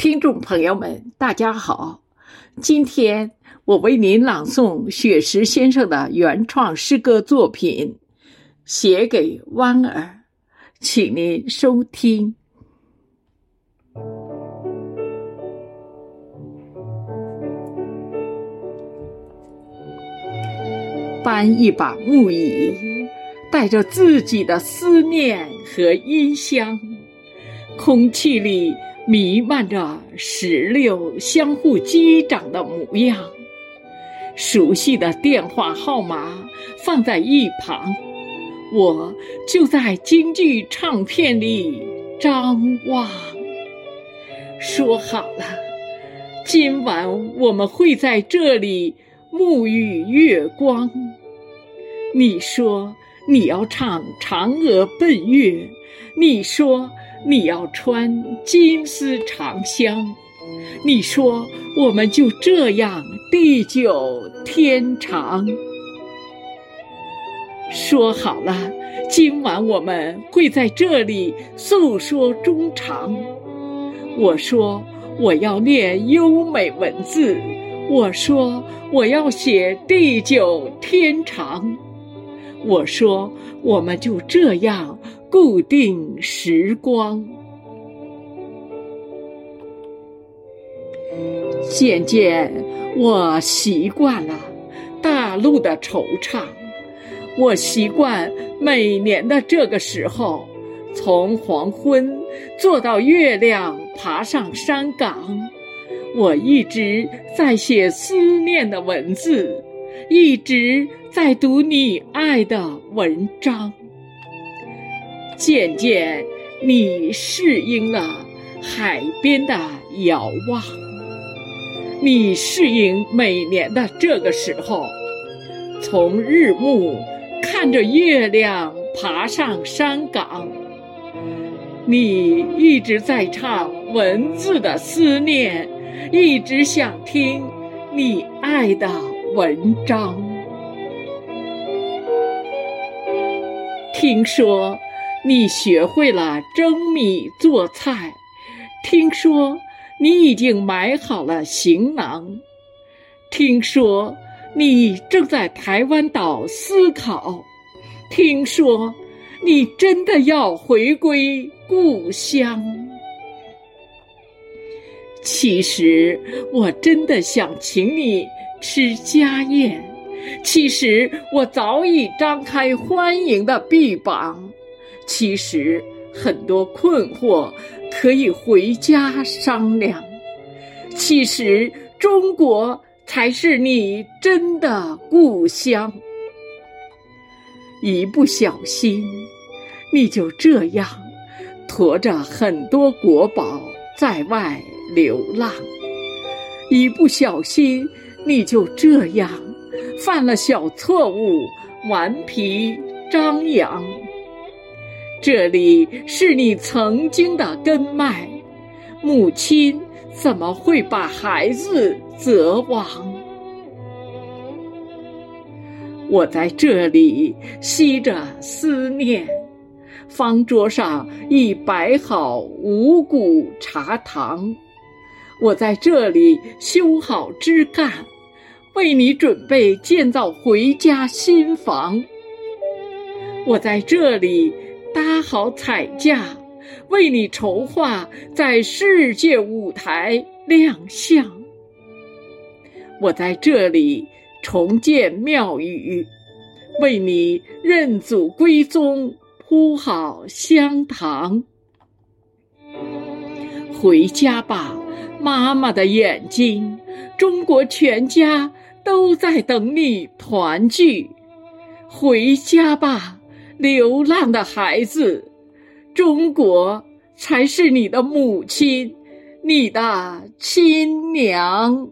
听众朋友们，大家好！今天我为您朗诵雪石先生的原创诗歌作品《写给弯儿》，请您收听。搬一把木椅，带着自己的思念和音箱，空气里。弥漫着石榴相互击掌的模样，熟悉的电话号码放在一旁，我就在京剧唱片里张望。说好了，今晚我们会在这里沐浴月光。你说你要唱《嫦娥奔月》，你说。你要穿金丝长香，你说我们就这样地久天长。说好了，今晚我们会在这里诉说衷肠。我说我要念优美文字，我说我要写地久天长。我说我们就这样。固定时光，渐渐我习惯了大陆的惆怅。我习惯每年的这个时候，从黄昏坐到月亮爬上山岗。我一直在写思念的文字，一直在读你爱的文章。渐渐，你适应了海边的遥望，你适应每年的这个时候，从日暮看着月亮爬上山岗。你一直在唱文字的思念，一直想听你爱的文章。听说。你学会了蒸米做菜，听说你已经买好了行囊，听说你正在台湾岛思考，听说你真的要回归故乡。其实我真的想请你吃家宴，其实我早已张开欢迎的臂膀。其实很多困惑可以回家商量。其实中国才是你真的故乡。一不小心，你就这样驮着很多国宝在外流浪；一不小心，你就这样犯了小错误，顽皮张扬。这里是你曾经的根脉，母亲怎么会把孩子责亡？我在这里吸着思念，方桌上已摆好五谷茶糖。我在这里修好枝干，为你准备建造回家新房。我在这里。搭好彩架，为你筹划在世界舞台亮相。我在这里重建庙宇，为你认祖归宗铺好香堂。回家吧，妈妈的眼睛，中国全家都在等你团聚。回家吧。流浪的孩子，中国才是你的母亲，你的亲娘。